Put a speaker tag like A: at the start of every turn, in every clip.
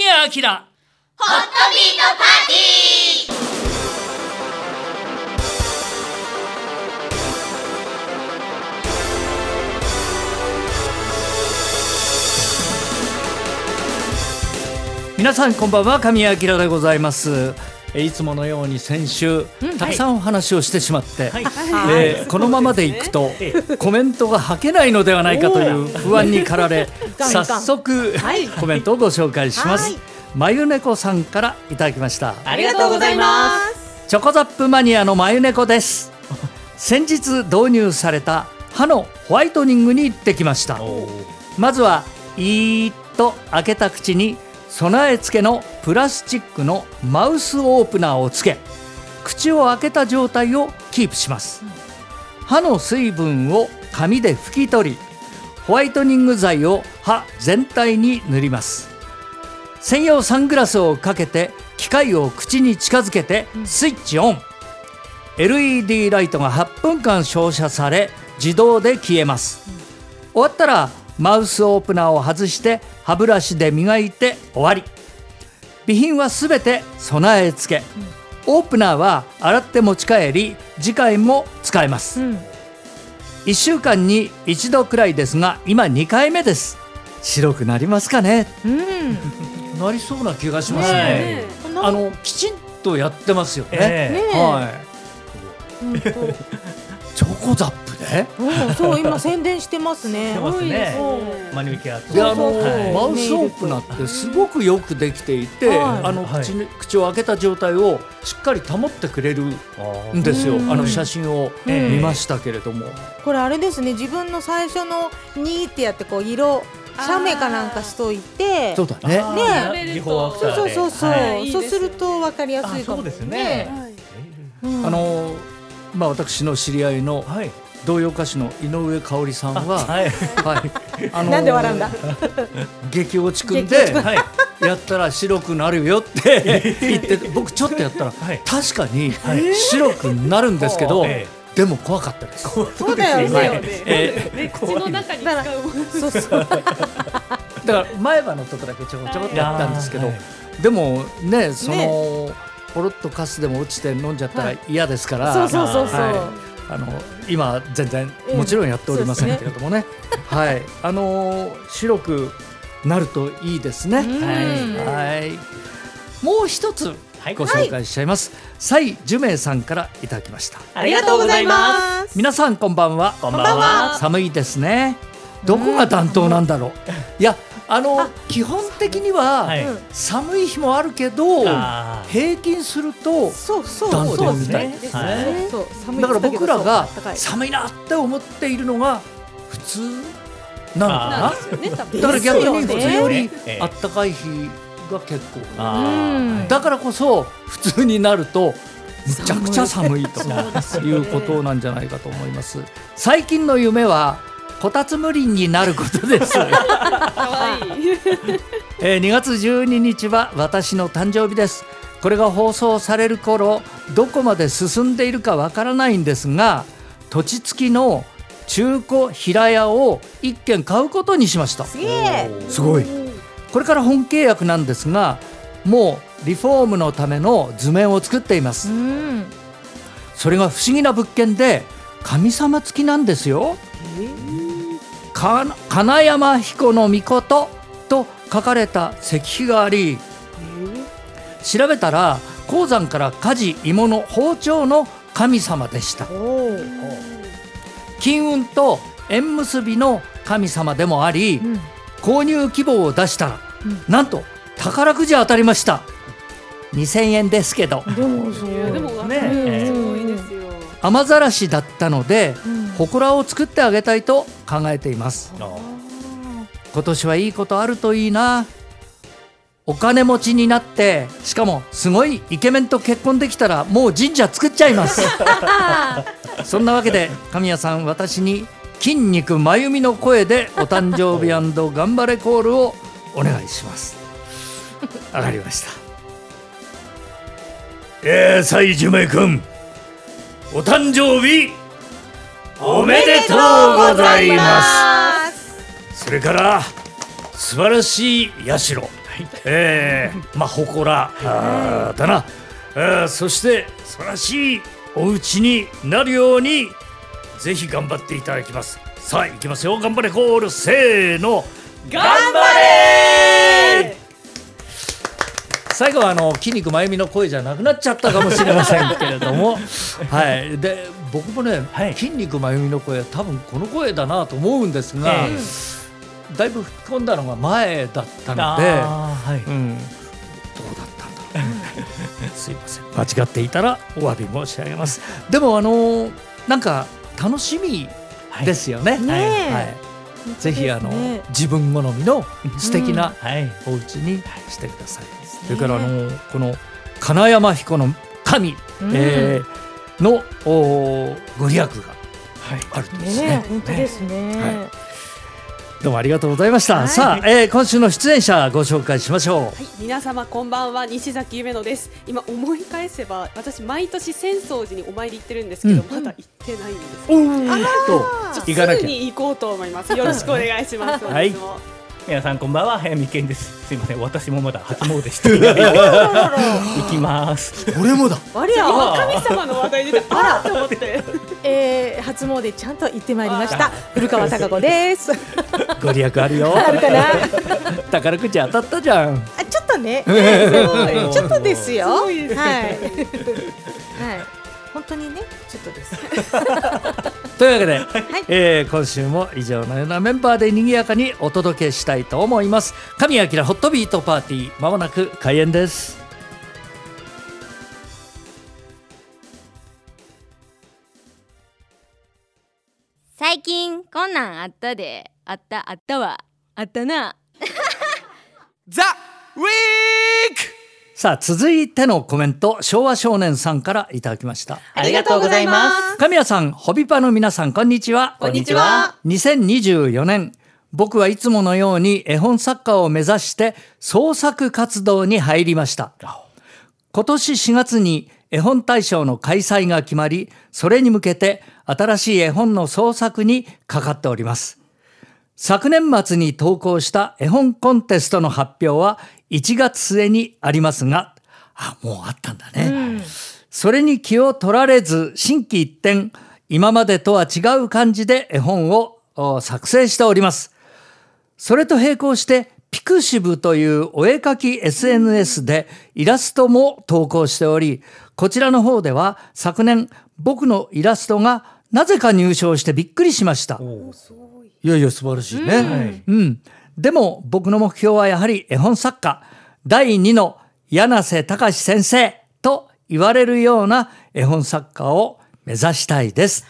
A: 明。
B: ホットビートパーティー。
A: 皆さんこんばんは。神谷明でございます。えいつものように先週、たくさんお話をしてしまって、えーこのままでいくと、コメントが吐けないのではないかという不安に駆られ早速、コメントをご紹介します、まゆねこさんからいただきました。
B: ありがとうございます。
A: チョコザップマニアのまゆねこです。先日導入された歯のホワイトニングに行ってきました。まずはいーっと開けた口に備え付けのプラスチックのマウスオープナーをつけ口を開けた状態をキープします。歯の水分を紙で拭き取りホワイトニング剤を歯全体に塗ります。専用サングラスをかけて機械を口に近づけてスイッチオン。LED ライトが8分間照射され自動で消えます。終わったらマウスオープナーを外して歯ブラシで磨いて終わり。備品はすべて備え付け。オープナーは洗って持ち帰り次回も使えます、1週間に1度くらいですが今2回目です。白くなりますかね。なりそうな気がしますね。あのきちんとやってますよね、
C: え。
A: はい。チョコザップで
D: うん、そう今宣伝してますね。
C: してますマニューケアと
A: であの、
C: はい
A: マウスオープナーってすごくよくできていて、
D: はい。
A: あの
C: はい。
A: 口に口を開けた状態をしっかり保ってくれるんですよ、
D: うん。
A: あの写真を
C: うん
A: 見ましたけれども、
D: これあれですね。自分の最初のにーってやってこう色写メかなんかしといて。
A: そうだね。
D: ね。そうそうそうそう、
C: はい。
D: そうするとわかりやすいかも。
C: あそうですね。
D: うん。
A: あのまあ私の知り合いの
C: はい
A: 童謡歌手の井上香織さんは、
C: はい。
A: はい、あの
D: なんで笑うんだ？
A: 激落ちくんで
C: はい。
A: やったら白くなるよって 言って僕ちょっとやったら、
C: はい。
A: 確かに白くなるんですけど、
C: え
A: でも怖かったです。
D: そうだよ
C: はい。
D: ね。
A: え。
E: ね、口の中に使うもの。
D: そうそう。
A: だから前歯のとこだけちょこちょこってやったんですけど、
C: はい。
A: でもねその、ポロッとカスでも落ちて飲んじゃったら嫌ですから、
D: そうそうそうそう。
A: はいあの今全然もちろんやっておりませんけれどもね、はいあのー白くなるといいですね。
D: うん
A: はいもう一つ
C: はい
A: ご紹介しちゃいます。蔡樹明さんからいただきました。
C: ありがとうございます
D: す。
A: 皆さんこんばんは。
C: こんばんは
A: 寒いですね。どこが担当なんだろう。いやあの基本的には、寒い日もあるけど平均すると
D: そうそう
A: 暖
D: そう
A: 冬みたい
C: ですね。はい
D: そう寒い
A: だから僕らが寒いなって思っているのが普通なのか
C: あ
A: なだから逆に普通より
C: ええ
A: あったかい日が結構だからこそ普通になるとむちゃくちゃ寒いと
C: 寒
A: いうことなんじゃないかと思います。最近の夢はこたつ無林になることです、
E: 可愛い
A: えー2月12日は私の誕生日です。これが放送される頃どこまで進んでいるかわからないんですが土地付きの中古平屋を一軒買うことにしました。
D: す
A: ごい。これから本契約なんですがもうリフォームのための図面を作っています。
D: うん。
A: それが不思議な物件で神様付きなんですよ。か金山彦の御事と書かれた石碑があり調べたら鉱山から火事芋の包丁の神様でした。金運と縁結びの神様でもあり、
D: うん。
A: 購入希望を出したら、
D: うん
A: なんと宝くじ当たりました2000円ですけど
D: でもそう。
E: でも、
C: ね
E: ね、すごいですよ。
A: 雨ざらしだったので
D: うん
A: 祠を作ってあげたいと考えています。
C: あ
A: 今年はいいことあるといいな。お金持ちになってしかもすごいイケメンと結婚できたらもう神社作っちゃいます。そんなわけで神谷さん私に筋肉真由美の声でお誕生日頑張れコールをお願いします。わかりました。えー、西樹明君お誕生日おめでとうございます。
D: す。
A: それから素晴らしい社。えー、まあ祠。あーだな、あーそして素晴らしいお家になるようにぜひ頑張っていただきます。さあ行きますよ。頑張れコールせーの。
E: 頑張れ
A: 最後はあの筋肉まゆみの声じゃなくなっちゃったかもしれませんけれども。はい。で僕もね、
C: はい。
A: 筋肉まゆみの声は多分この声だなと思うんですが、
C: え
A: だいぶ吹き込んだのが前だったので、
C: はい。
A: うん、どうだったんだろう。すいません。間違っていたらお詫び申し上げます。でもあのなんか楽しみですよね、
D: ねえ。
A: はい、ぜひあの、
D: ね
A: 自分好みの素敵な
C: はい。
A: お家にしてください、それからあのこの金山彦の神、
D: うん。
A: えーのおご利益があるとですね。
D: ねえ本当ですね。
A: はどうもありがとうございました、
D: はい。
A: さあ、えー今週の出演者ご紹介しましょう。
E: はい、皆様こんばんは西崎夢乃です。今思い返せば私毎年浅草寺にお参り行ってるんですけど、まだ行ってないんです
A: おー。っと行かなきゃ。
E: すぐに行こうと思います。よろしくお願いします。
A: はい
C: 皆さんこんばんは早見健ですすいません私もまだ初詣していない 行きます
A: 俺もだ
D: ありゃ、
E: 今神様の話題出て あらと思って
D: えー、初詣ちゃんと行ってまいりました。古川貴子です。
A: ご利益あるよ
D: あるかな？
A: 宝くじ当たったじゃん
D: あ、ちょっとね。すごいちょっとですよ。
E: すごいですね
D: はい。はい。本当にね、ちょっとです。
A: というわけで、えー今週も以上のようなメンバーで賑やかにお届けしたいと思います。神谷明ホットビートパーティーまもなく開演です。
B: 最近こんなんあったで。あったあったわ。あったな。
F: ザ・ウィーク
A: さあ続いてのコメント昭和少年さんからいただきました。
C: ありがとうございます。
A: 神谷さんホビパの皆さんこんにちは。
C: こんにちは。
A: 2024年。僕はいつものように絵本作家を目指して創作活動に入りました。今年4月に絵本大賞の開催が決まりそれに向けて新しい絵本の創作にかかっております。昨年末に投稿した絵本コンテストの発表は1月末にありますがあもうあったんだね、それに気を取られず心機一転今までとは違う感じで絵本をお作成しております。それと並行してピクシブというお絵描き SNS でイラストも投稿しておりこちらの方では昨年僕のイラストがなぜか入賞してびっくりしました。い。やいや素晴らしいね、うんでも僕の目標はやはり絵本作家第2の柳瀬隆先生と言われるような絵本作家を目指したいです。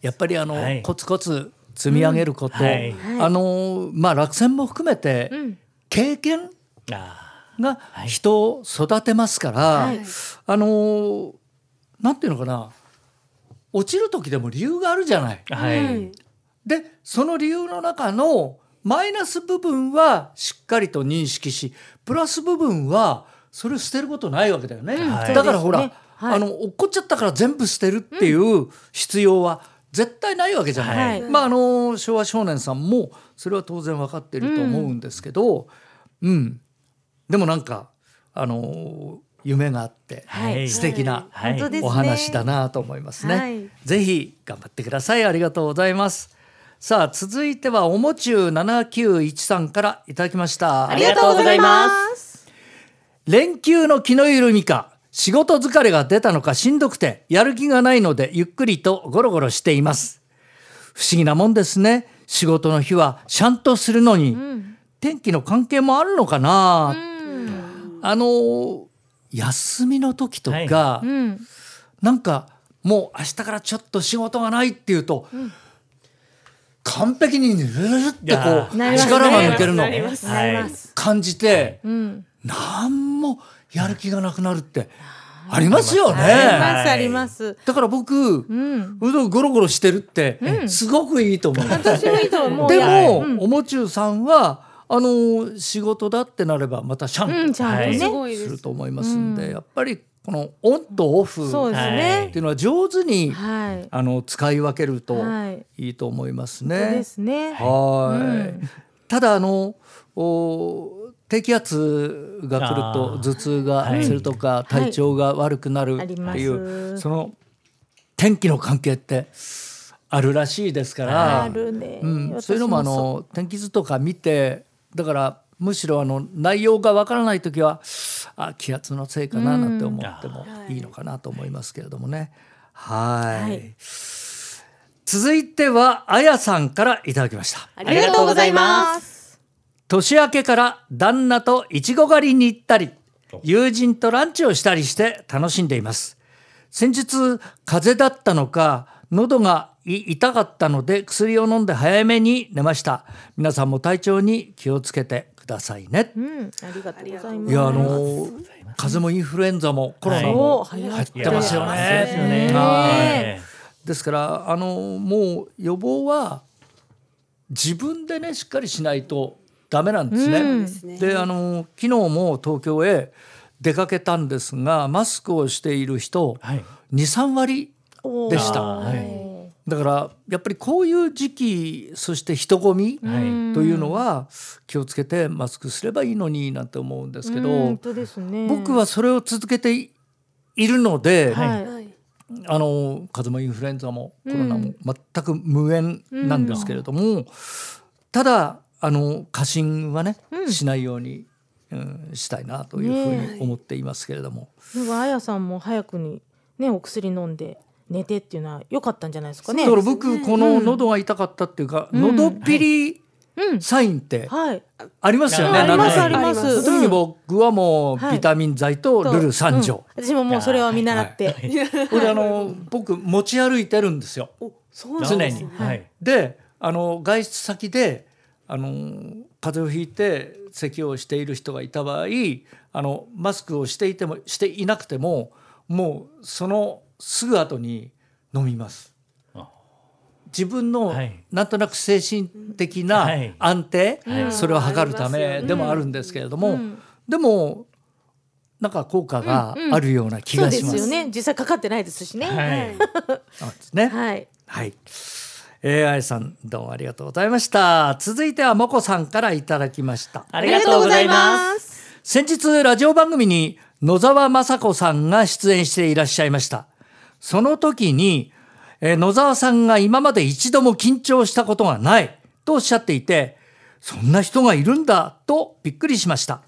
A: やっぱりあの、
C: はい。
A: コツコツ積み上げること、
C: はい。
A: あのまあ落選も含めて、経験
C: あ
A: が人を育てますから、あのなんていうのかな落ちる時でも理由があるじゃない。
C: ーはい。
A: でその理由の中のマイナス部分はしっかりと認識しプラス部分はそれを捨てることないわけだよね。
C: はい。
A: だからほら、
D: ね。はい。
A: あの落っこっちゃったから全部捨てるっていう必要は絶対ないわけじゃない。
D: はい。
A: まああの昭和少年さんもそれは当然分かってると思うんですけど、うん、でもなんかあの夢があって、
D: はい。
A: 素敵なお話だなと思いますね。
D: はい。
A: ぜひ頑張ってください。ありがとうございます。さあ続いてはおもちゅう791さんからいただきました。
C: ありがとうございます。
A: 連休の気の緩みか仕事疲れが出たのかしんどくてやる気がないのでゆっくりとゴロゴロしています。不思議なもんですね。仕事の日はシャンとするのに、天気の関係もあるのかな、あの休みの時とか、
C: は
D: うん。
A: なんかもう明日からちょっと仕事がないっていうと、完璧にぬるるってこう力が抜けるの
E: なります
D: なります。
A: 感じて、
D: うん。
A: なんもやる気がなくなるってありますよね。
D: あります
C: はい
D: あります。
A: だから僕、
D: うん。
A: うどんゴロゴロしてるってすごくいいと思う。
D: 私もいいと思う。
A: で
D: や
A: も、
D: うん
A: おもちゅうさんはあの仕事だってなればまたシャ
D: うん、
A: ン
D: ちゃんと
C: はい
E: す
A: ると思いますんで、
D: うん
A: やっぱりこのオンとオフっ
D: そうです
C: は
D: ね
A: て。いうのは上手に、
D: はい。
A: あの使い分けると
D: はい。
A: いいと思いますね。
D: ですね。
A: はい、
D: うん
A: ただあのお低気圧が来ると頭痛が
C: はい
A: するとか体調が悪くなるっていう
D: す
A: その天気の関係ってあるらしいですからそういうのもあ
D: そ
A: の天気図とか見てだからむしろあの内容がわからない時はあ気圧のせいかななんて思ってもいいのかなと思いますけれどもね。はい。
D: はい。
A: 続いてはあやさんからいただきました。
E: あ
D: ありがとうございます。
A: 年明けから旦那といちご狩りに行ったり友人とランチをしたりして楽しんでいます。先日風邪だったのか喉がい痛かったので薬を飲んで早めに寝ました。皆さんも体調に気をつけて。くださいね。
D: うん、ありがとうございます。
A: いやあの風邪もインフルエンザもコロナ
D: そ
A: も入ってますよね。
C: ね。
A: はい。ですからあのもう予防は自分でねしっかりしないとダメなんですね。
D: うん。
A: であの昨日も東京へ出かけたんですがマスクをしている人
C: はい。
A: 23割でした。
C: はい
A: だからやっぱりこういう時期そして人混み
C: はい。
A: というのは気をつけてマスクすればいいのになんて思うんですけど、
D: うん本当ですね。
A: 僕はそれを続けているので、
C: はい。
E: はい
A: あの風邪もインフルエンザもコロナも全く無縁なんですけれども、ただあの過信はね、しないように、うん、したいなというふうに思っていますけれども、
D: でもあやさんも早くにねお薬飲んで寝てっていうのは良かったんじゃないですかね。
A: だから僕この喉が痛かったっていうか、喉っぴり
D: うん。
A: サインって
D: はい。
A: ありますよね、
C: あ
D: ありますあります。
A: 特に僕はもう
D: はい。
A: ビタミン剤とルル三錠、
D: うん。私ももうそれを見習って、
A: これあの僕持ち歩いてるんですよ。
E: おそうなん
A: 常
E: です
A: に。
C: はい。
A: であの外出先であの風邪をひいて咳をしている人がいた場合あのマスクをしていてもしていなくてももうそのすぐ後に飲みます
C: あ。
A: 自分の
C: はい
A: なんとなく精神的な
C: はい
A: 安定、
E: はい
A: それを測るためでもあるんですけれども、でもなんか効果があるような気がします。
D: ですよね実際かかってないですしね
C: はい。
A: そうですね。
D: はい
A: はい。えー、あやさんどうもありがとうございました。続いてはもこさんからいただきました。
C: ありがとうございます。
D: す
A: 先日ラジオ番組に野沢雅子さんが出演していらっしゃいました。その時に、えー野沢さんが今まで一度も緊張したことがないとおっしゃっていて、そんな人がいるんだとびっくりしました。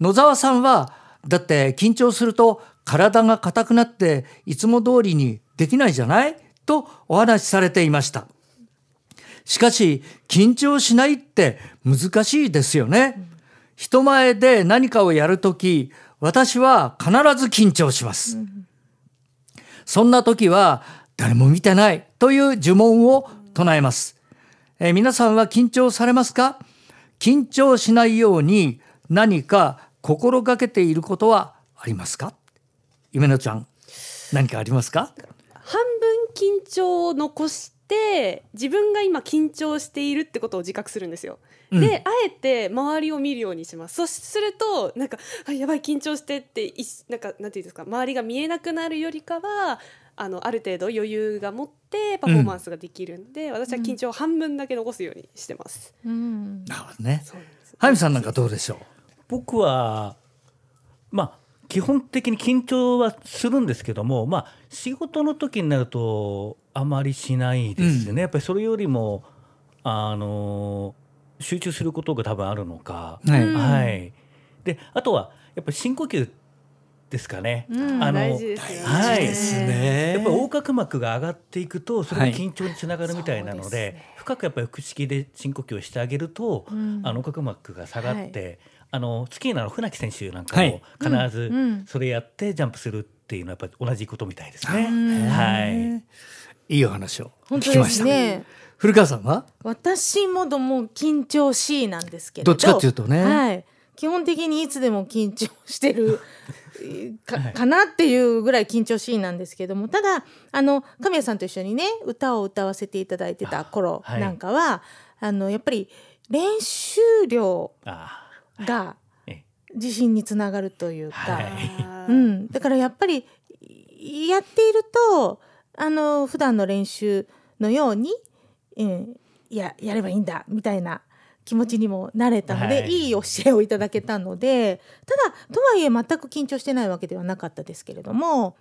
A: 野沢さんはだって緊張すると体が硬くなっていつも通りにできないじゃない？とお話しされていました。しかし緊張しないって難しいですよね。人前で何かをやるとき私は必ず緊張します。そんな時は誰も見てないという呪文を唱えます。えー皆さんは緊張されますか？緊張しないように何か心がけていることはありますか？夢野ちゃん何かありますか？
E: 半分緊張を残して自分が今緊張しているってことを自覚するんですよ。
A: うん。
E: であえて周りを見るようにします。そうするとなんかあやばい緊張してっていなんかなんていうんですか周りが見えなくなるよりかはあのある程度余裕が持ってパフォーマンスができるんで、私は緊張を半分だけ残すようにしてます。
D: うん。
A: なるほどね。
E: そうなんです。
A: ハイムさんなんかどうでしょ
C: 僕はまあ基本的に緊張はするんですけどもまあ仕事の時になるとあまりしないですね、やっぱりそれよりもあの集中することが多分あるのか、
A: う、はい
D: うん。
C: はい。であとはやっぱり深呼吸ですかね、
D: うん
C: あの
E: 大事ですよね。
C: はい。
A: ですね。
C: やっぱり横隔膜が上がっていくとそれが
A: はい
C: 緊張につながるみたいなので,、
E: そうですね。
C: 深くやっぱり腹式で深呼吸をしてあげると、
D: ん。
C: あの横隔膜が下がって、あのスキーのあの船木選手なんか
A: はい。
C: も必ず
D: うん。
C: それやってジャンプするっていうのはやっぱり同じことみたいですね。
D: うん
C: はい。
A: いいお話を聞きますした。
D: ね
A: 古川さんは？
D: 私もども緊張しいなんですけれど。
A: どっちかっていうとね。
D: はい、基本的にいつでも緊張してるえー か
C: はい。
D: かなっていうぐらい緊張しいなんですけども。ただあの神谷さんと一緒にね歌を歌わせていただいてた頃
C: はい。
D: なんかはあ,、のやっぱり練習量
C: あ
D: が
C: え。
D: 自信につながるというか、
C: はい。
D: うん、だからやっぱりやっているとあの普段の練習のように、うん、ややればいいんだみたいな気持ちにもなれたので、
C: はい
D: い、い教えをいただけたのでただとはいえ全く緊張してないわけではなかったですけれども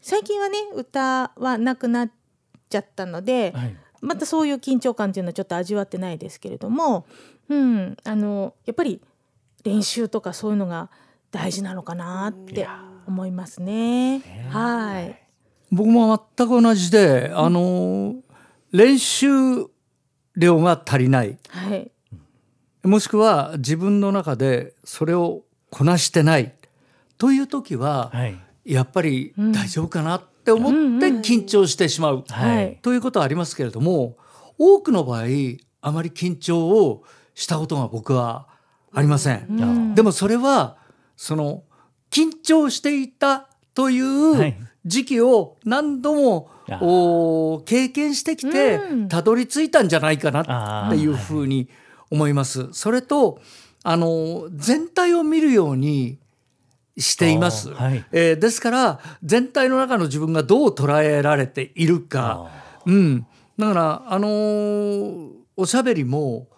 D: 最近はね歌はなくなっちゃったので、
C: はい
D: またそういう緊張感っていうのはちょっと味わってないですけれども、うん、あのやっぱり練習とかそういうのが大事なのかなって思いますね。はい。
A: 僕も全く同じで、あの練習量が足りない。
D: はい。
A: もしくは自分の中でそれをこなしてない。という時は、
C: はい。
A: やっぱり大丈夫かなって思って緊張してしまう、
C: はい。
A: ということはありますけれども多くの場合あまり緊張をしたことが僕はありません。
C: うん。
A: でもそれはその緊張していたとい
C: はい。う
A: 時期を何度も、
C: あ
A: お経験してきて
D: うん。
A: たどり着いたんじゃないかなっていうふうに思います。それとあの全体を見るようにしています。
C: はい。
A: えーですから全体の中の自分がどう捉えられているか、うん、だからあのーおしゃべりも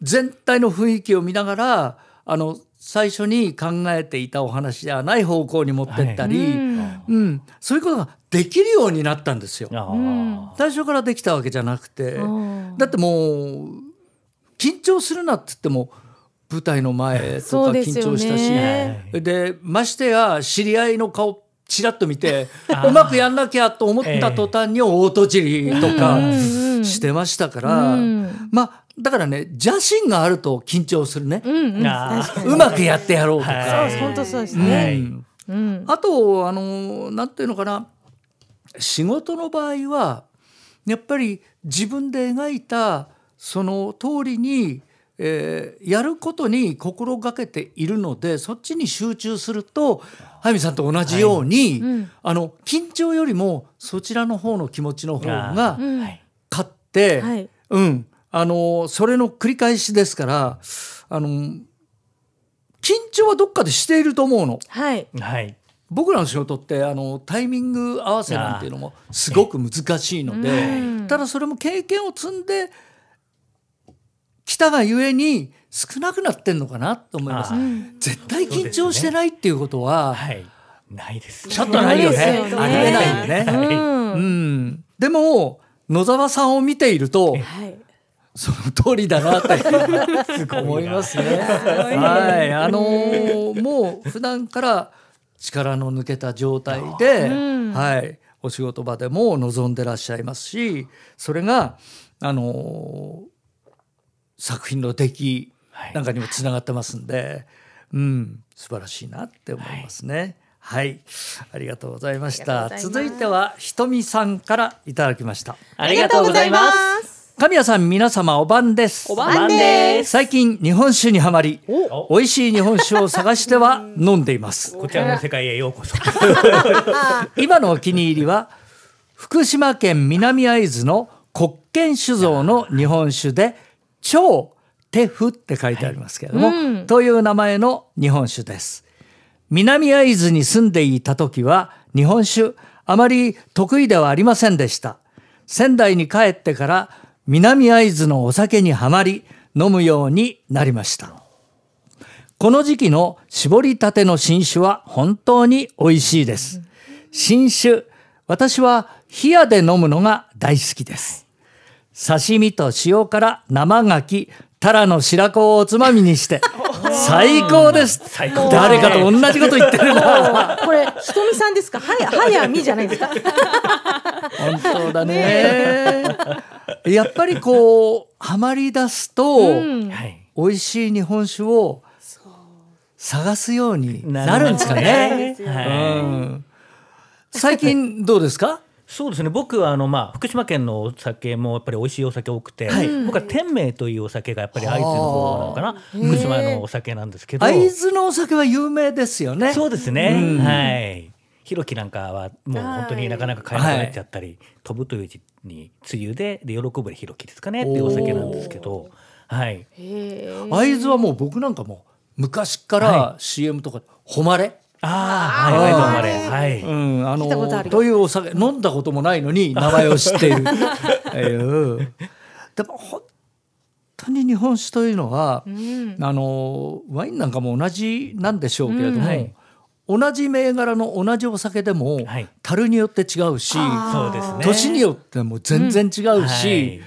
A: 全体の雰囲気を見ながらあの最初に考えていたお話ではない方向に持ってったり、
D: うん。
A: うん、そういうことができるようになったんですよ。最初からできたわけじゃなくて。
D: うん
A: だってもう緊張するなって言っても舞台の前とか緊張したし、
C: はい。
A: でましてや知り合いの顔ちらっと見てうまくやんなきゃと思った途端に大とか
D: うんうんうん。
A: してましたから、
D: うん。
A: まあだからね邪心があると緊張するね、
D: う
A: まくやってやろうとか。
C: はい
D: そう本当そうです
A: うん。
D: ね。うん、
A: あとあのなんていうのかな仕事の場合はやっぱり自分で描いたその通りに、えーやることに心がけているのでそっちに集中すると早見さんと同じように、
D: うん
A: あの緊張よりもそちらの方の気持ちの方が勝って、
D: はい
A: うん、あのそれの繰り返しですからあの緊張はどっかでしていると思うの。
D: はい。
C: はい
A: 僕らの仕事ってあのタイミング合わせなんていうのもすごく難しいので、
D: うん
A: ただそれも経験を積んできたがゆえに少なくなってんのかなと思います
C: あ。
A: 絶対緊張してないっていうことは
C: はいないです
A: ちょっとないよね。ありえないよね。
D: う
A: うんん、でも野沢さんを見ていると
D: はい。
A: その通りだなって思いますね。はい、あのーもう普段から力の抜けた状態で、
D: うん
A: はい、お仕事場でも望んでらっしゃいますし、それがあのー作品の出来
C: はい
A: なんかにもつながってますんで、うん、素晴らしいなって思いますね。はい、ありがとうございました。
D: ありがとうございます
A: 続いてはひとみさんからいただきました。
C: ありがとうございます
D: す。
A: 神谷さん皆様お晩です。
E: お晩です。
A: 最近日本酒にはまり美味しい日本酒を探しては飲んでいます。
C: こちらの世界へようこそ。
A: 今のお気に入りは福島県南会津の国権酒造の日本酒で超テフって書いてありますけれども、
D: うん。
A: という名前の日本酒です。南会津に住んでいた時は日本酒あまり得意ではありませんでした。仙台に帰ってから南会津のお酒にはまり飲むようになりました。この時期の絞りたての新酒は本当に美味しいです。新酒私は冷やで飲むのが大好きです。刺身と塩辛生牡蠣タラの白子をおつまみにして 最高です。
C: 最高
A: 誰かと同じこと言ってるな。
D: これひとみさんですか？はやはやみじゃないですか？
A: 本当だね。やっぱりこうハマり出すと、
D: うん。
C: はい。
A: 美味しい日本酒を探すようになるんですかね。
C: は
A: う
C: い。
A: ん。最近どうですか？
C: そうですね。僕はあの、まあ、福島県のお酒もやっぱり美味しいお酒多くて、僕は天明というお酒がやっぱり会津の方なのかな。福島のお酒なんですけど。
A: 会津のお酒は有名ですよね。
C: そうですね、
A: うん。
C: はいひろきなんかはもう本当になかなか買えなくなっちゃったり、飛ぶという字に梅雨でで喜ぶでひろきですかねっていうお酒なんですけどはい。
A: 会津はもう僕なんかもう昔から
C: は
A: CM とか誉れ、
C: ああはいはいはい、
A: うんあのというお酒飲んだこともないのに 名前を知っている。えーでも本当に日本酒というのは、
D: うん。
A: あのワインなんかも同じなんでしょうけれども、
D: うん
C: はい
A: 同じ銘柄の同じお酒でも、
C: はい。
A: 樽によって違うし
C: そうですね。
A: 年によっても全然違うし、
C: はい。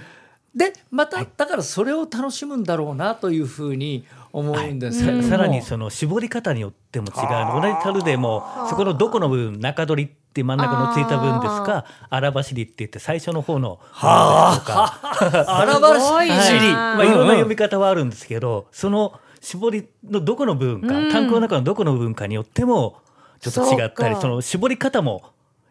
A: でまた、だからそれを楽しむんだろうなというふうに思うんです。けれども、
C: ささらにその絞り方によっても違う。の同じ樽でもそこのどこの部分中取りって真ん中のついた分ですか荒走りって言って最初の方の
A: はあ。
C: とか。
A: 荒々しい
C: はい。
A: 尻、
C: まあ、いろんな読み方はあるんですけど、その絞りのどこの部分か、
D: うん。
C: タンクの中のどこの部分かによってもちょっと違ったり
D: そ
C: の絞り方も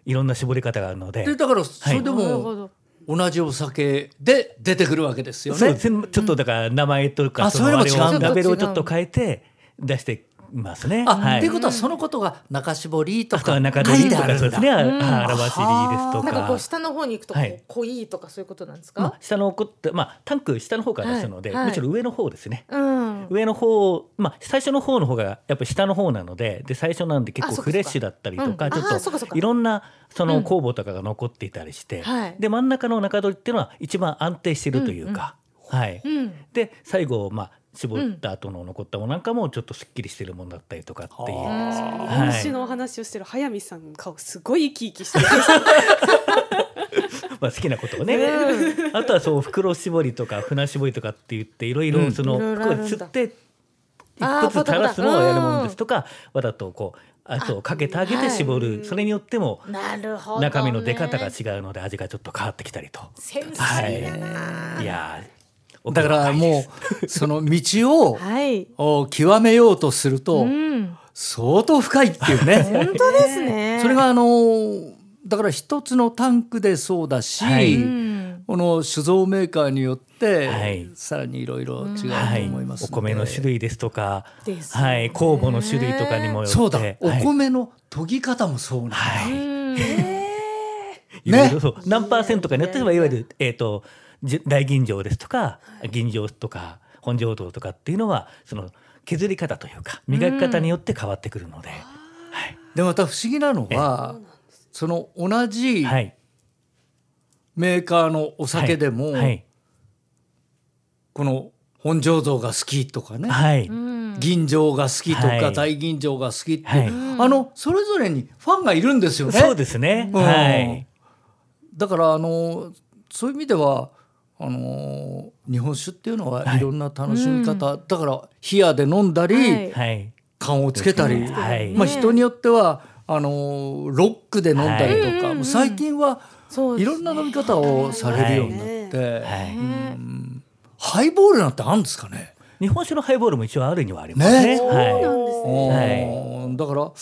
C: いろんな絞り方があるので。
A: でだからそれでも
D: ど。
A: 同じお酒で出てくるわけですよね。
C: ちょっとだから名前とか、
A: うん。だ。
C: あれをラベルをちょっと変えて出してますね。
A: あ、
C: はい。
A: っていうことはそのことが中絞りとか
C: は中取りと
A: 書いてあるんだ。
C: かそうですね。あ
D: うん。
C: あ荒走りですと
D: なんか
C: か。
D: こう下の方に行くとこう
C: はい。
D: 濃いとかそういうことなんです
C: まあ
D: か、
C: 下の奥ってまあタンク下の方から出すので、
D: はい。はい。
C: むしろ上の方ですね。
D: うん。
C: 上の方、まあ、最初の方の方がやっぱり下の方なのでで最初なんで結構フレッシュだったりとか
D: うん。
C: ちょ
D: っ
C: といろんなそうの
D: ん。
C: 酵母とかが残っていたりして、
D: はい。
C: で真ん中の中取りっていうのは一番安定してるというか、はい、
D: うん。
C: で最後まあ絞った後の残ったものなんかもちょっとすっきりしてるものだったりとかっていう、
A: は
C: はい。
E: 日本酒のお話をしてる早見さんの顔すごい生き生きしてる。
C: まあ、好きなことをね、
D: う
C: あとはそう袋絞りとか船絞りとかって言っていろいろその袋
D: るんだ。
C: で釣って一個ずつ垂らすのをやるものですとかわざとこうあとかけてあげて絞る、それによっても
D: なるほど、ね、
C: 中身の出方が違うので味がちょっと変わってきたりと。
D: センス
C: はい。
D: いいな、
C: いやー
A: だからもうその道を
D: はい、
A: お極めようとすると
D: うん、
A: 相当深いっていうね。
D: 本当ですね。
A: それがあのだから一つのタンクでそうだし、
C: はい。
D: うん
A: この酒造メーカーによって、
C: はい。
A: さらにいろいろ違うと
C: はい。
A: 思います
C: お米の種類ですとか、はい、酵母の種類とかにもよって。
A: そうだ、お
C: はい。
A: 米の研ぎ方もそうなんだ、
C: はい。
D: うん
C: いろいろそう。何パーセントかによってはいわゆる、えー、とじ大吟醸ですとか吟醸とか本醸造とかっていうのはその削り方というか磨き方によって変わってくるので、
A: でまた不思議なのはその同じ
C: はい。
A: メーカーのお酒でも、
C: はい。
A: この本醸造が好きとかね、
C: はい、
D: うん。
A: 吟醸が好きとか、
C: はい。
A: 大吟醸が好きって、
C: はい。
A: あのそれぞれにファンがいるんですよね。
C: そうですね、
A: うん。
C: はい。
A: だからあのそういう意味ではあの日本酒っていうのは
C: はい。
A: いろんな楽しみ方、だから冷やで飲んだり、
D: はい。
C: はい。
A: 缶をつけたり、
C: はい。
A: まあ、人によってはあのロックで飲んだりとか、
D: はい。
A: 最近は
D: そうです
A: いろんな飲み方をされるようになって、
C: はい。
A: うん。ハイボールなんてあるんですかね？
C: 日本酒のハイボールも一応あるにはありますね。
A: ね。
C: はい。
A: おーだから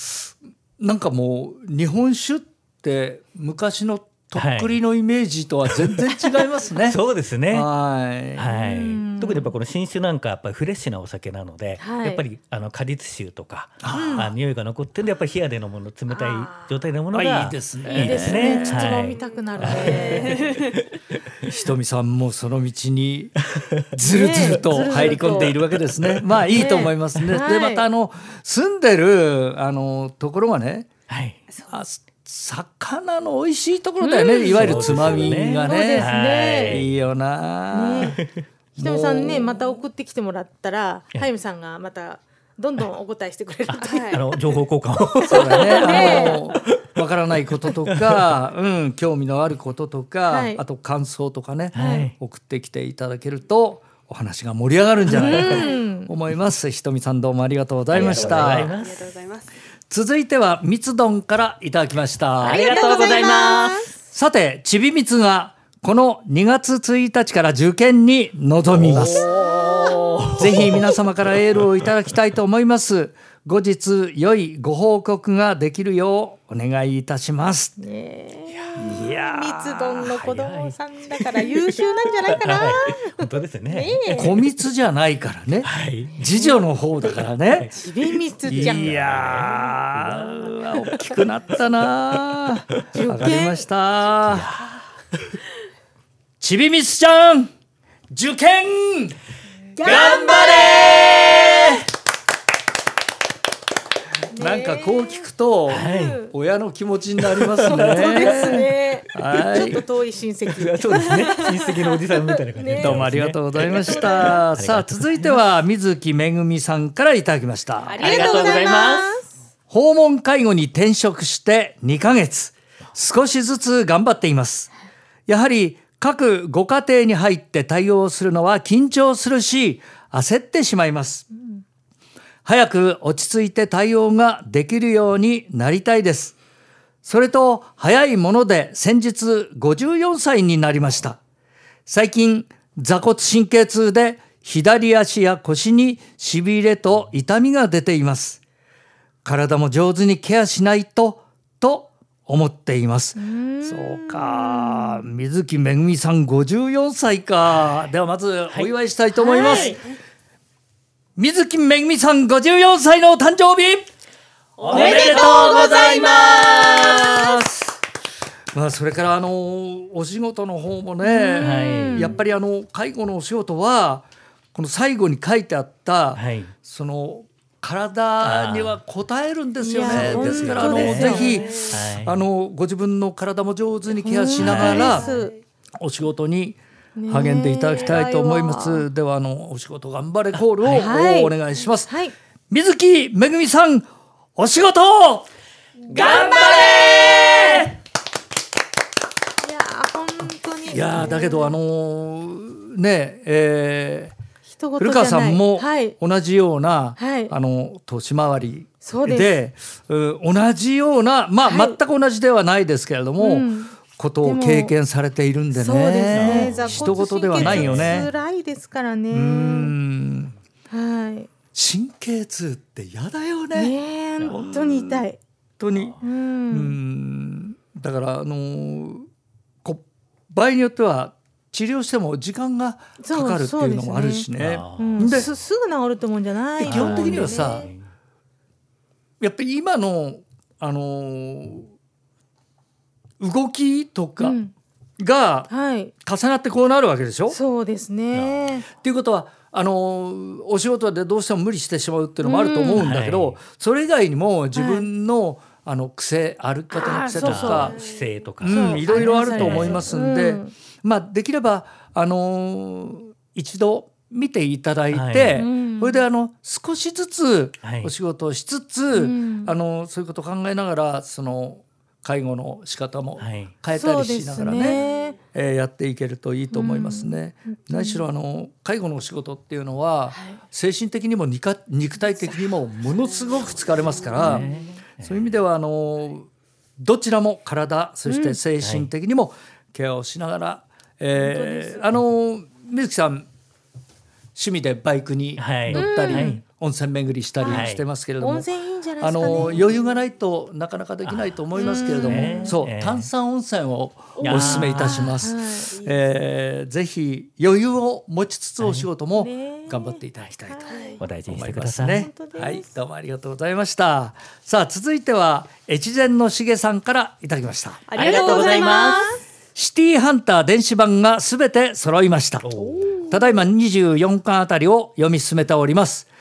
A: なんかもう日本酒って昔のとっくりのイメージとは全然違いますね。
C: そうですね。
A: はい
C: はい
D: うん、
C: 特にやっぱこの新酒なんかやっぱりフレッシュなお酒なので、
D: はい
C: やっぱりあの果実臭とかあ匂いが残ってるんでやっぱり冷やで飲むの冷たい状態のものが
A: あいいですね
C: いいですね。
D: ちょっと飲み
C: はい
D: たくなるね。
A: ひとみさんもその道に ずるずると入り込んでいるわけですね。まあいいと思いますね。
D: はい
A: でまたあの住んでるあのところがね、
C: はい。
A: あ魚の美味しいところだよね。いわゆるつまみが
D: そうです
A: ね。
D: ね
A: いいよな。
D: ねひとみさんねまた送ってきてもらったらはゆみさんがまたどんどんお答えしてくれるという
C: あの情報交換を。
A: そうだね。あのわからないこととか、うん、興味のあることとか、
D: はい
A: あと感想とかね、
C: はい
A: 送ってきていただけるとお話が盛り上がるんじゃないか
D: うん
A: と思います。ひとみさんどうもありがとうございました。
E: ありがとうございます。
A: 続いてはみつ丼からいただきました。
C: ありがとうございます。
A: さて、ちびみつがこの2月1日から受験に臨みます。ぜひ皆様からエールをいただきたいと思います。後日良いご報告ができるようお願いいたします。
D: ね
A: いや
D: みつ丼の子供さんだから優秀なんじゃないかな。
C: はい本当ですね。
A: ー、小蜜じゃないからね。
C: はい。
A: 次女の方だからね。
D: ちびみつちゃん。
A: いや大きくなったなー。わかりました。ちびみつちゃん、受験頑張れなんかこう聞くと、
C: はい。
A: 親の気持ちになりますね。
D: ね。
A: はい
D: ちょっと遠い親戚
C: そうですね親戚のおじさんみたいな感じで、
D: ね
A: どうもありがとうございまし
C: あ
A: た。さあ続いては水木めぐみさんからいただきました。
E: ありがとうございます
A: 訪問介護に転職して2ヶ月少しずつ頑張っていますやはり各ご家庭に入って対応するのは緊張するし焦ってしまいます早く落ち着いて対応ができるようになりたいです。それと早いもので先日54歳になりました。最近座骨神経痛で左足や腰にしびれと痛みが出ています。体も上手にケアしないとと思っています。そうか。水木めぐみさん54歳か。ではまずお祝いしたいと思います、水木めぐみさん54歳のお誕生日。おめでとうございます。まあそれからあのお仕事の方もね、
C: はい
A: やっぱりあの介護のお仕事はこの最後に書いてあった、
C: はい。
A: その体には応えるんですよ
D: い
A: ね。
D: や
A: ですからあのぜひ、
C: はい。
A: あのご自分の体も上手にケアしながら、お仕事に励んでいただきたいと思います。ではあのお仕事頑張れコールを、
D: はい。
A: お願いします。
D: はい。
A: 水木めぐみさんお仕事！頑張れ！
D: いやー本当に。
A: いやーだけどあのーねえー古川さんも
D: はい。
A: 同じような、
D: はい。
A: あの年回りで同じようなまあ、
D: はい。
A: 全く同じではないですけれども、
D: うん
A: ことを経験されているんでね
D: そうですね座
A: 人事ではないよね。
D: 辛いですからねはい
A: 神経痛って嫌だよね。
D: ねえ本当に痛い
A: 本当に
D: う
A: うんんだからあのーこ場合によっては治療しても時間がかかるっていうのもあるしね。です
D: すぐ治るってもんじゃない
A: 基本的には
D: と
A: さやっぱり今のあのー動きとか
D: うん。
A: が
D: はい。
A: 重なってこうなるわけでしょ、
D: そうですね。
A: っていうことはあのーお仕事でどうしても無理してしまうっていうのもあると思うんだけど、
C: うんはい。
A: それ以外にも自分の,、あの癖歩き方の癖とか
C: 姿勢とか、
A: うん、いろいろあると思いますんで、
D: うん。
A: まあできればあのー一度見ていただいて、
C: はい。
D: うん。
A: それであの少しずつ
C: はい。
A: お仕事をしつつ、
D: ん。
A: あのそういうことを考えながらその介護の仕方も
C: はい。
A: 変えたりしながらね
D: ね。
A: えーやっていけるといいと思いますね。何しろあの介護のお仕事っていうのは、精神的にも肉肉体的にもものすごく疲れますから、そういう意味ではあのどちらも体そして精神的にもケアをしながら、えーあの水木さん趣味でバイクに
C: はい。
A: 乗ったり、
C: うん
A: 温泉巡りしたり
C: はい
A: してますけれども、
D: 温泉いいんじゃない
A: あの余裕がないとなかなかできないと思いますけれども、
C: うん
A: そう、
C: ええ
A: 炭酸温泉をお勧めいたします。
D: はい
A: えーぜひ余裕を持ちつつお仕事も
D: ね
A: 頑張っていただきたいと
C: お大事にし
A: 思
C: てください。
A: いますね
D: 本当で。す
A: はい、どうもありがとうございました。さあ続いては越前のしげさんからいただきました。
E: ありがとうございます
A: シティハンター電子版がすべて揃いました。ただいま24巻あたりを読み進めております。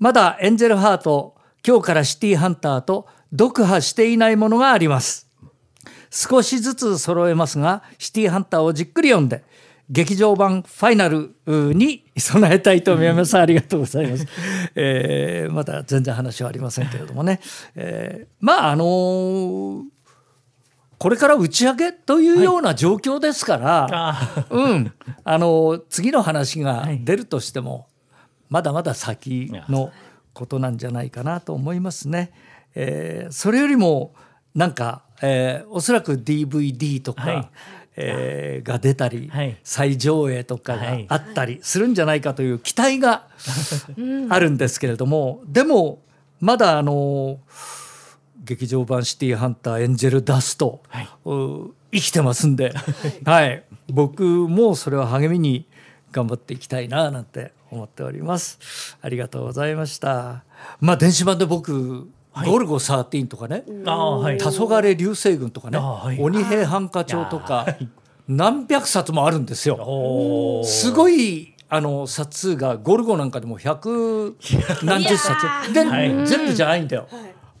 A: まだエンゼルハート、今日からシティハンターと読破していないものがあります。少しずつ揃えますが、シティハンターをじっくり読んで、劇場版ファイナルに備えたいと思います。ありがとうございます。えーまだ全然話はありませんけれどもね。えーまああのーこれから打ち上げというような状況ですから、
C: あ
A: うん、あの次の話が
C: はい
A: 出るとしても、まだまだ先のことなんじゃないかなと思いますね。えーそれよりもなんか、えーおそらく DVD とか、
C: はい。
A: えーが出たり、
C: はい。
A: 再上映とかが
C: はい。
A: あったりするんじゃないかという期待があるんですけれども、でもまだあの劇場版「シティーハンターエンジェルダスト」う生きてますんで、はい、僕もそれを励みに頑張っていきたいななんて思っております。ありがとうございました。まあ電子版で僕、ゴルゴ13とかね。黄昏流星群とかね、
C: あはい
A: 鬼平犯科帳とか何百冊もあるんですよ。すごいあの冊数がゴルゴなんかでも百何十冊で、
C: はい
A: 全部じゃないんだよ。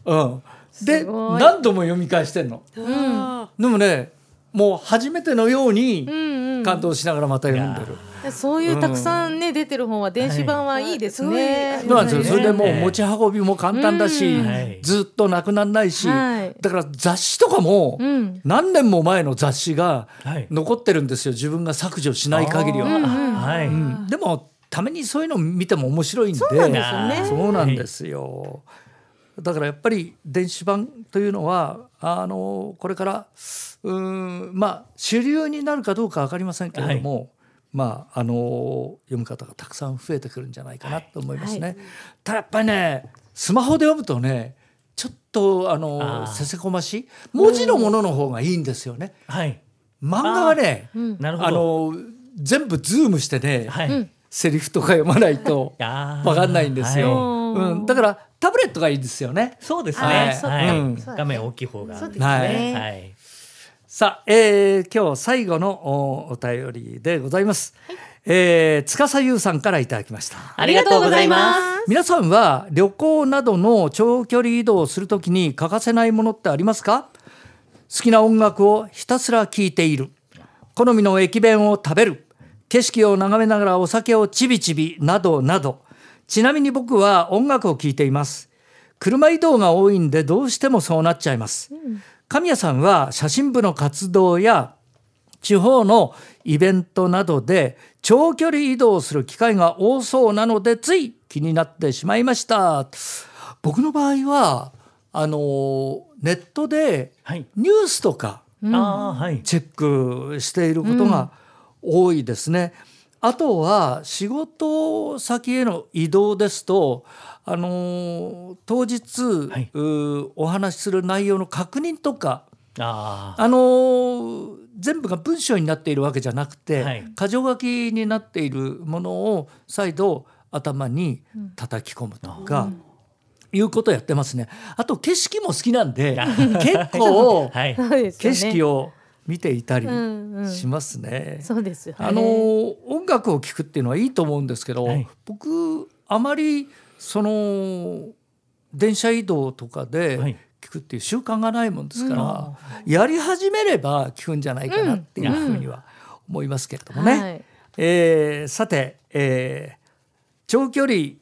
A: うん、で何度も読み返してんの。
E: あ
A: でもねもう初めてのように
D: うんうん
A: 感動しながらまた読んでる。
D: そういうたくさんね、出てる本は電子版はいいですね。
E: はい。
A: そうなんですよ。それでもう
C: ええ
A: 持ち運びも簡単だし、ずっとなくならないし、
D: はい。
A: だから雑誌とかも
D: うん。
A: 何年も前の雑誌が
C: はい。
A: 残ってるんですよ。自分が削除しない限りは。
C: はい、
A: うん。でもためにそういうの見ても面白いんで。
D: そうなんですよね。
A: そうなんですよ。だからやっぱり電子版というのはあのこれからうーんまあ主流になるかどうか分かりませんけれども、まああの読む方がたくさん増えてくるんじゃないかなと思いますね。ただやっぱりねスマホで読むとねちょっとあのせせこましい。文字のものの方がいいんですよね。
C: はい。
A: 漫画はねあの全部ズームしてね、
C: はい、
A: セリフとか読まないと 分かんないんですよ。
C: はい。
A: うん、だからタブレットがいいですよね。
C: そうです
A: はい。
C: ね。はい。
A: うん。
C: 画面大きい方が。
D: そうです
A: はい。
D: ね。
C: はい。
A: さあ、えー今日最後のおお便りでございます。えー司優さんからいただきました。
B: ありがとうございます。
A: 皆さんは旅行などの長距離移動をするときに欠かせないものってありますか？好きな音楽をひたすら聴いている。好みの駅弁を食べる。景色を眺めながらお酒をちびちびなどなど。ちなみに僕は音楽を聴いています。車移動が多いんでどうしてもそうなっちゃいます、神谷さんは写真部の活動や地方のイベントなどで長距離移動する機会が多そうなのでつい気になってしまいました僕の場合はあのネットで
C: はい。
A: ニュースとか。チェックしていることが多いですね。あとは仕事先への移動ですと、あの当日、
C: はい
A: お話しする内容の確認とか、
C: ああ
A: あの全部が文章になっているわけじゃなくて、
C: はい
A: 箇条書きになっているものを再度頭に叩き込むとか。いうことをやってますね。あと景色も好きなんで 結構 景
D: ね。
A: 色を見ていたり
D: うんうん
A: しますね。
D: そうですよね。
A: あの音楽を聴くっていうのはいいと思うんですけど、
C: はい
A: 僕あまりその電車移動とかで
C: はい。
A: 聞くっていう習慣がないもんですから、やり始めれば聞くんじゃないかなっていうふうには思いますけれどもね。
D: はい。
A: えーさて、えー長距離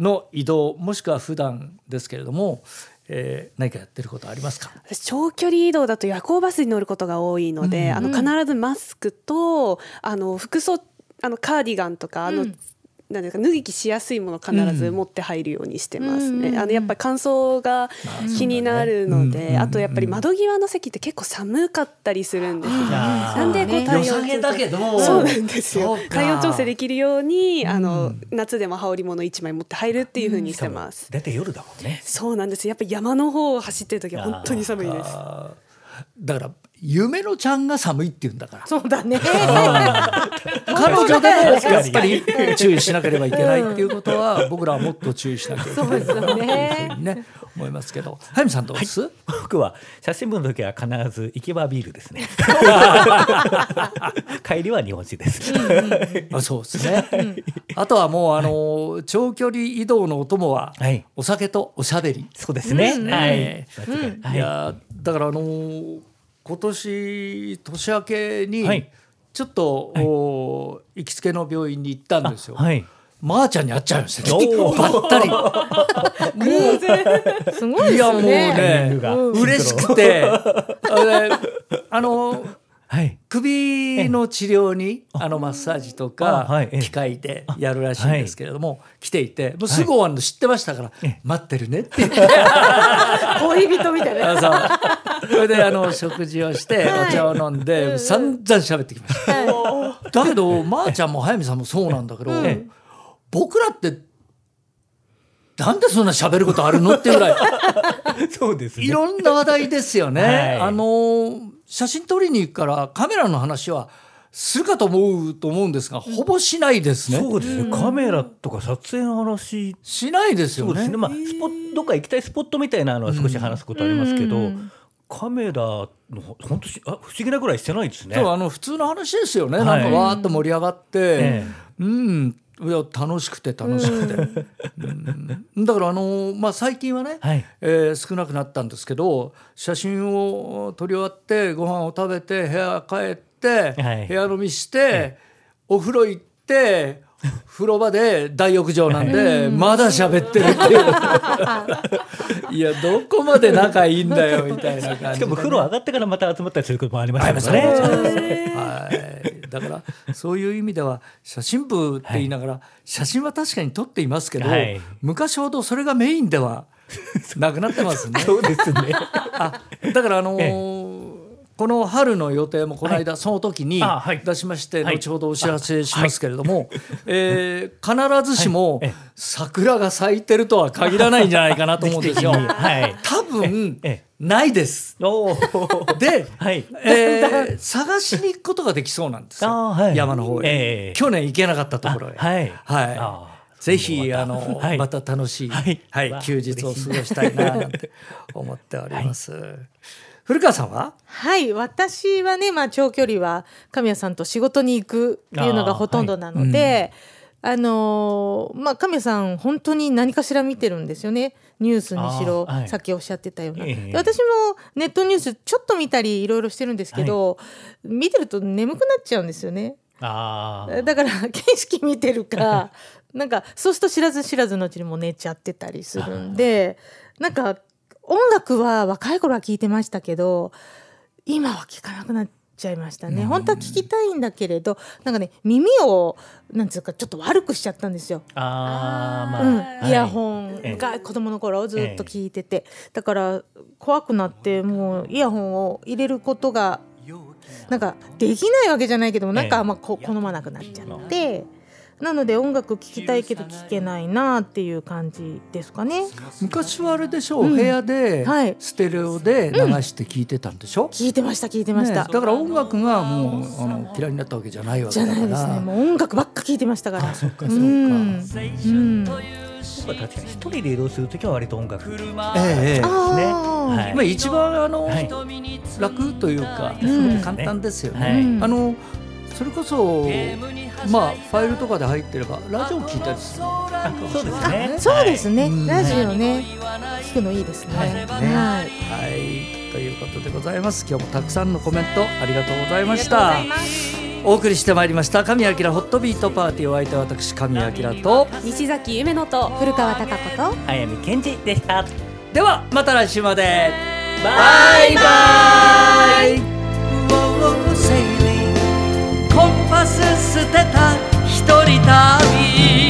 A: の移動もしくは普段ですけれども、えー何かやってることありますか？
E: 私長距離移動だと夜行バスに乗ることが多いので、
A: うん。
E: あの必ずマスクとあの服装あのカーディガンとかあの、
D: うん
E: なんですか脱ぎ着しやすいものを必ず持って入るようにしてますね。
D: うん
E: あのやっぱり乾燥が気になるので、
A: うん
E: あとやっぱり窓際の席って結構寒かったりするんですよ。なんでこう体温
A: だけど。
E: そうなんですよ。体温調整できるようにあの、
A: うん
E: 夏でも羽織物一枚持って入るっていう風にしてます。
C: 大体夜だもんね。
E: そうなんです。やっぱ山の方を走ってる時は本当に寒いです。
A: だから夢のちゃんが寒いって言うんだから
D: そうだね。
A: 彼女でもやっぱり注意しなければいけないっていうことは 僕らはもっと注意しなきゃいけない
D: そうですよね。
A: ね思いますけど早見さんどうです、
C: 僕は写真部の時は必ず行き場ビールですね。帰りは日本酒です。
A: あそうですね、あとはもうあの長距離移動のお供は
C: はい。
A: お酒とおしゃべり、
C: そうですね。
A: うん
C: はい。
A: い、やだからあのー今年年明けに
C: はい。
A: ちょっと、お行きつけの病院に行ったんですよ、
C: はい。
A: まー、ちゃんに会っちゃいましたばったり。
D: すごいです
A: いやもう
D: よね。
A: 嬉しくて。あの
C: はい。
A: 首の治療にあのマッサージとか機械でやるらしいんですけれども来ていてもうすぐ終わるの知ってましたから
C: え
A: 待ってるねって。言って
D: 恋人みたいな。
A: あそう。それであの食事をしてお茶を飲んで散々喋ってきました。だけどまーちゃんも速水さんもそうなんだけど
C: え。
A: 僕らってなんでそんな喋ることあるのっていうぐらい
C: そうですね。
A: いろんな話題ですよね。
C: はい
A: あの写真撮りに行くからカメラの話はするかと思うと思うんですがほぼしないですね。
C: そうですね。カメラとか撮影の話。
A: しないですよね。
C: そうですね。まあスポットどっか行きたいスポットみたいなのは少し話すことありますけど、
D: うん
C: カメラの本当しあ不思議なぐらいしてないですね。
A: そうあの普通の話ですよね。
C: はい
A: なんかわーっと盛り上がって、
C: え
A: うんいや楽しくて楽しくて、うん。だからあのまあ最近はね、
C: はい。
A: えー少なくなったんですけど写真を撮り終わってご飯を食べて部屋帰って、
C: はい。
A: 部屋飲みして、お風呂行って風呂場で大浴場なんで、まだ喋ってるっていう。いやどこまで仲いいんだよみたいな感じでね、
C: しかも風呂上がってからまた集まったりすることもありますからね。
A: はい、だからそういう意味では写真部って言いながら、写真は確かに撮っていますけど、
C: はい
A: 昔ほどそれがメインではなくなってますね。
C: そうですね。
A: あだからあのーこの春の予定もこの間、その時に出しまして、
C: はい。
A: 後ほどお知らせしますけれども、えー必ずしも桜が咲いてるとは限らないんじゃないかなと思うんですよ。
C: はい。
A: 多分
C: ええ。
A: ないです。で、
C: はい。
A: えー 探しに行くことができそうなんですよ、山の方へ、
C: ええ
A: 去年行けなかったところへ。
C: あはい。
A: ぜひあの、
C: はい。
A: また楽しい、は
C: はいいわあ
A: 休日を過ごしたいななんて思っております。古川さんは？
D: はい。私はね、まあ、長距離は神谷さんと仕事に行くっていうのがほとんどなのであ,、のーまあ神谷さん本当に何かしら見てるんですよね。ニュースにしろ、
C: はい。
D: さっきおっしゃってたような、
C: ええ。
D: で私もネットニュースちょっと見たりいろいろしてるんですけど、見てると眠くなっちゃうんですよね。
C: あー。
D: だから景色見てるか なんかそうすると知らず知らずのうちにもう寝ちゃってたりするんでなんか音楽は若い頃は聞いてましたけど今は聞かなくなっちゃいましたね。本当は聞きたいんだけれどなんかね耳をなんつうかちょっと悪くしちゃったんですよ。
C: あーまあ、
D: うん
C: はい。
D: イヤホン
C: ええ
D: が子供の頃ずっと聞いてて、だから怖くなってもうイヤホンを入れることがなんかできないわけじゃないけどもなん
C: ええ。
D: かまあこ好まなくなっちゃって。なので音楽聴きたいけど聴けないなっていう感じですかね。
A: 昔はあれでしょう、部屋で
D: はい
A: ステレオで流して聞いてたんでしょ、
D: 聞いてました聞いてました。
A: ねだから音楽がもうあの嫌いになったわけじゃないわ
D: じゃ
A: けだから
D: ないですね。もう音楽ばっか聞いてましたから。そっか
A: そっか
D: うん。うん。
C: 確かに一人で移動するときは割と音楽ですね。
A: ええええ
D: あ
C: はい
A: まあ、一番あの、
C: はい
A: 楽というか、
D: ん
A: 簡単ですよね。
C: はい
D: うん
A: あのそれこそ、まあファイルとかで入ってればラジオ聞いたりする
C: あそうですね。
D: そうですね。
A: うん
D: ラジオね。聞くのいいですね。
C: はい。
A: ね
D: はい。
A: はい。ということでございます。今日もたくさんのコメントありがとうございました。お送りしてまいりました。神明ホットビートパーティーお相手は私神明と。
E: 西崎夢乃と
B: 古川貴子と
C: 早見健二でした。
A: ではまた来週まで。
C: バイ
A: バイ。バイコンパス捨てた一人旅。